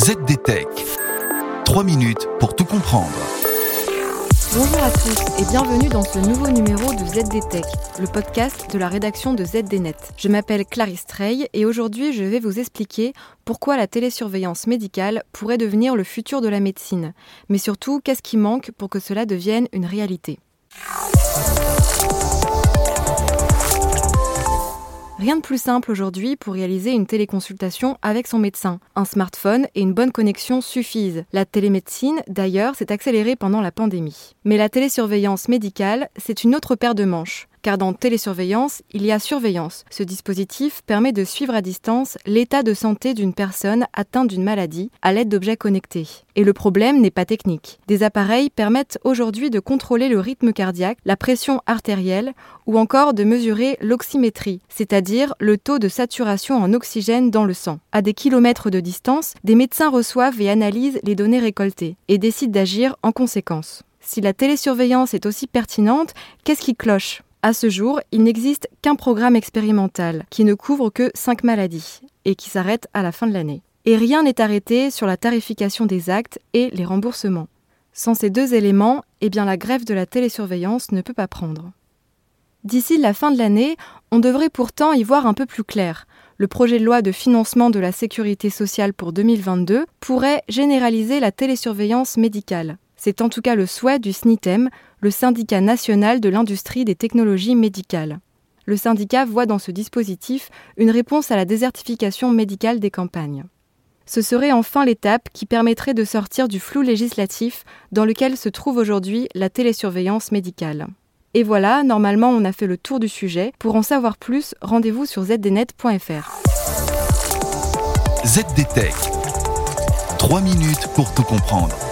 ZDTech. 3 minutes pour tout comprendre. Bonjour à tous et bienvenue dans ce nouveau numéro de ZDTech, le podcast de la rédaction de ZDNet. Je m'appelle Clarisse Trey et aujourd'hui je vais vous expliquer pourquoi la télésurveillance médicale pourrait devenir le futur de la médecine, mais surtout qu'est-ce qui manque pour que cela devienne une réalité? Rien de plus simple aujourd'hui pour réaliser une téléconsultation avec son médecin. Un smartphone et une bonne connexion suffisent. La télémédecine, d'ailleurs, s'est accélérée pendant la pandémie. Mais la télésurveillance médicale, c'est une autre paire de manches car dans télésurveillance, il y a surveillance. Ce dispositif permet de suivre à distance l'état de santé d'une personne atteinte d'une maladie à l'aide d'objets connectés. Et le problème n'est pas technique. Des appareils permettent aujourd'hui de contrôler le rythme cardiaque, la pression artérielle ou encore de mesurer l'oxymétrie, c'est-à-dire le taux de saturation en oxygène dans le sang. À des kilomètres de distance, des médecins reçoivent et analysent les données récoltées et décident d'agir en conséquence. Si la télésurveillance est aussi pertinente, qu'est-ce qui cloche? À ce jour, il n'existe qu'un programme expérimental qui ne couvre que 5 maladies et qui s'arrête à la fin de l'année. Et rien n'est arrêté sur la tarification des actes et les remboursements. Sans ces deux éléments, eh bien la grève de la télésurveillance ne peut pas prendre. D'ici la fin de l'année, on devrait pourtant y voir un peu plus clair. Le projet de loi de financement de la sécurité sociale pour 2022 pourrait généraliser la télésurveillance médicale. C'est en tout cas le souhait du SNITEM, le syndicat national de l'industrie des technologies médicales. Le syndicat voit dans ce dispositif une réponse à la désertification médicale des campagnes. Ce serait enfin l'étape qui permettrait de sortir du flou législatif dans lequel se trouve aujourd'hui la télésurveillance médicale. Et voilà, normalement on a fait le tour du sujet. Pour en savoir plus, rendez-vous sur zdnet.fr. ZDTech. 3 minutes pour tout comprendre.